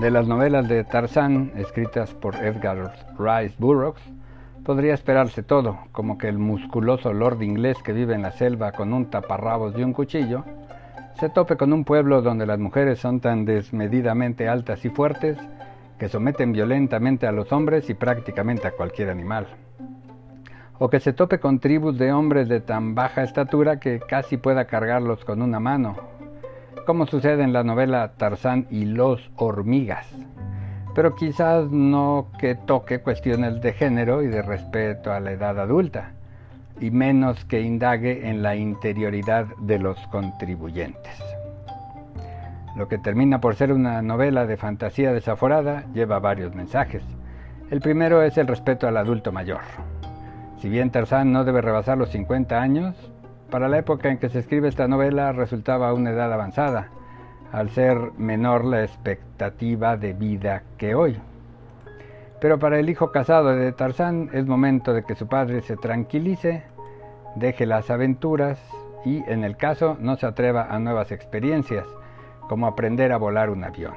De las novelas de Tarzán, escritas por Edgar Rice Burroughs, podría esperarse todo, como que el musculoso lord inglés que vive en la selva con un taparrabos y un cuchillo, se tope con un pueblo donde las mujeres son tan desmedidamente altas y fuertes que someten violentamente a los hombres y prácticamente a cualquier animal. O que se tope con tribus de hombres de tan baja estatura que casi pueda cargarlos con una mano, como sucede en la novela Tarzán y los hormigas, pero quizás no que toque cuestiones de género y de respeto a la edad adulta, y menos que indague en la interioridad de los contribuyentes. Lo que termina por ser una novela de fantasía desaforada lleva varios mensajes. El primero es el respeto al adulto mayor. Si bien Tarzán no debe rebasar los 50 años, para la época en que se escribe esta novela resultaba una edad avanzada, al ser menor la expectativa de vida que hoy. Pero para el hijo casado de Tarzán es momento de que su padre se tranquilice, deje las aventuras y, en el caso, no se atreva a nuevas experiencias, como aprender a volar un avión.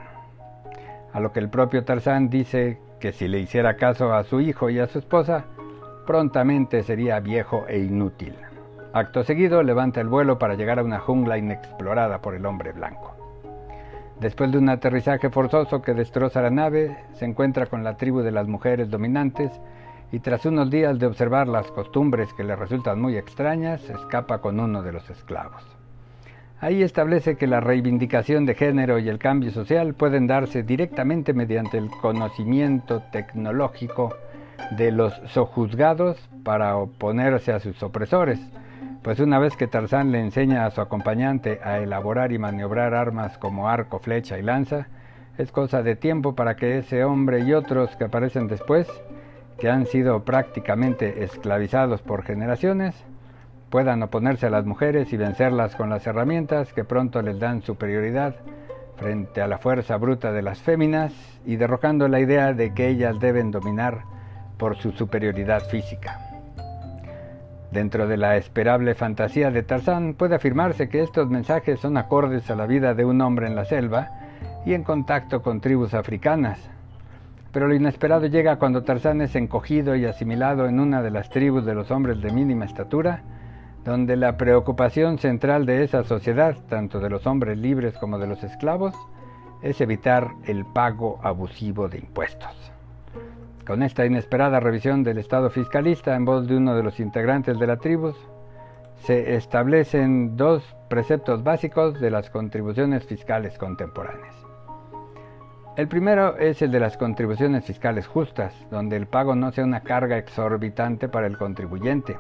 A lo que el propio Tarzán dice que si le hiciera caso a su hijo y a su esposa, prontamente sería viejo e inútil. Acto seguido levanta el vuelo para llegar a una jungla inexplorada por el hombre blanco. Después de un aterrizaje forzoso que destroza la nave, se encuentra con la tribu de las mujeres dominantes y tras unos días de observar las costumbres que le resultan muy extrañas, escapa con uno de los esclavos. Ahí establece que la reivindicación de género y el cambio social pueden darse directamente mediante el conocimiento tecnológico de los sojuzgados para oponerse a sus opresores, pues una vez que Tarzán le enseña a su acompañante a elaborar y maniobrar armas como arco, flecha y lanza, es cosa de tiempo para que ese hombre y otros que aparecen después, que han sido prácticamente esclavizados por generaciones, puedan oponerse a las mujeres y vencerlas con las herramientas que pronto les dan superioridad frente a la fuerza bruta de las féminas y derrocando la idea de que ellas deben dominar por su superioridad física. Dentro de la esperable fantasía de Tarzán puede afirmarse que estos mensajes son acordes a la vida de un hombre en la selva y en contacto con tribus africanas. Pero lo inesperado llega cuando Tarzán es encogido y asimilado en una de las tribus de los hombres de mínima estatura, donde la preocupación central de esa sociedad, tanto de los hombres libres como de los esclavos, es evitar el pago abusivo de impuestos. Con esta inesperada revisión del Estado fiscalista en voz de uno de los integrantes de la tribu, se establecen dos preceptos básicos de las contribuciones fiscales contemporáneas. El primero es el de las contribuciones fiscales justas, donde el pago no sea una carga exorbitante para el contribuyente.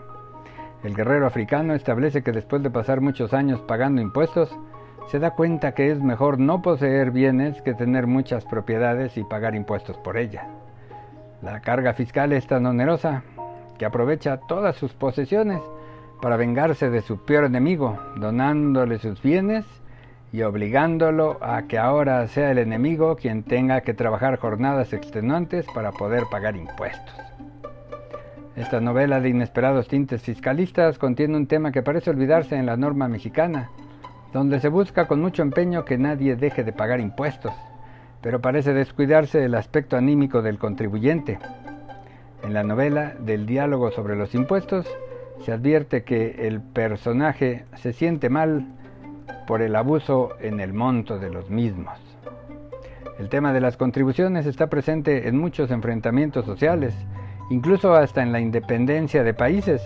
El guerrero africano establece que después de pasar muchos años pagando impuestos, se da cuenta que es mejor no poseer bienes que tener muchas propiedades y pagar impuestos por ellas. La carga fiscal es tan onerosa que aprovecha todas sus posesiones para vengarse de su peor enemigo, donándole sus bienes y obligándolo a que ahora sea el enemigo quien tenga que trabajar jornadas extenuantes para poder pagar impuestos. Esta novela de inesperados tintes fiscalistas contiene un tema que parece olvidarse en la norma mexicana, donde se busca con mucho empeño que nadie deje de pagar impuestos pero parece descuidarse el aspecto anímico del contribuyente. En la novela del diálogo sobre los impuestos se advierte que el personaje se siente mal por el abuso en el monto de los mismos. El tema de las contribuciones está presente en muchos enfrentamientos sociales, incluso hasta en la independencia de países,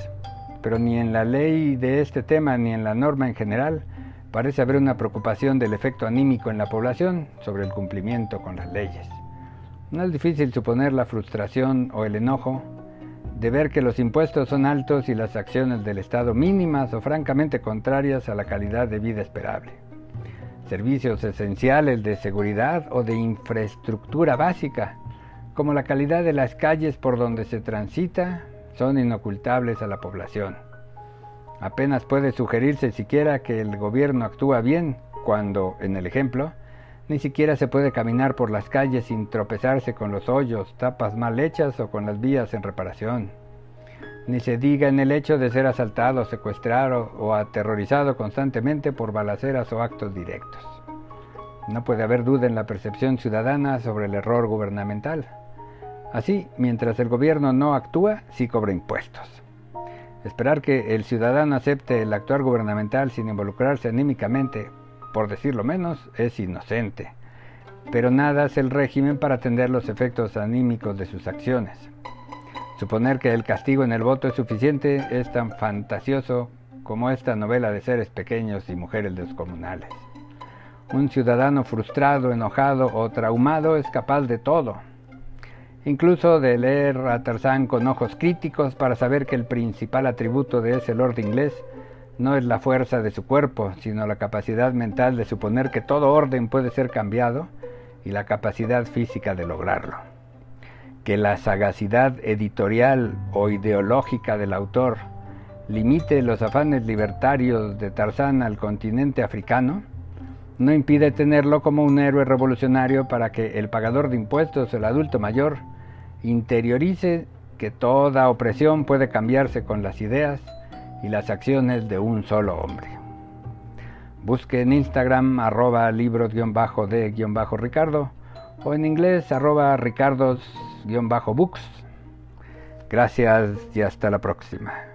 pero ni en la ley de este tema ni en la norma en general parece haber una preocupación del efecto anímico en la población sobre el cumplimiento con las leyes. No es difícil suponer la frustración o el enojo de ver que los impuestos son altos y las acciones del Estado mínimas o francamente contrarias a la calidad de vida esperable. Servicios esenciales de seguridad o de infraestructura básica, como la calidad de las calles por donde se transita, son inocultables a la población. Apenas puede sugerirse siquiera que el gobierno actúa bien cuando, en el ejemplo, ni siquiera se puede caminar por las calles sin tropezarse con los hoyos, tapas mal hechas o con las vías en reparación. Ni se diga en el hecho de ser asaltado, secuestrado o aterrorizado constantemente por balaceras o actos directos. No puede haber duda en la percepción ciudadana sobre el error gubernamental. Así, mientras el gobierno no actúa, sí cobra impuestos. Esperar que el ciudadano acepte el actuar gubernamental sin involucrarse anímicamente, por decirlo menos, es inocente. Pero nada hace el régimen para atender los efectos anímicos de sus acciones. Suponer que el castigo en el voto es suficiente es tan fantasioso como esta novela de seres pequeños y mujeres descomunales. Un ciudadano frustrado, enojado o traumado es capaz de todo, incluso de leer a Tarzán con ojos críticos para saber que el principal atributo de ese lord inglés no es la fuerza de su cuerpo, sino la capacidad mental de suponer que todo orden puede ser cambiado y la capacidad física de lograrlo. Que la sagacidad editorial o ideológica del autor limite los afanes libertarios de Tarzán al continente africano, no impide tenerlo como un héroe revolucionario para que el pagador de impuestos, el adulto mayor, interiorice que toda opresión puede cambiarse con las ideas y las acciones de un solo hombre. Busque en Instagram arroba libros-de-ricardo o en inglés arroba ricardos-books. Gracias y hasta la próxima.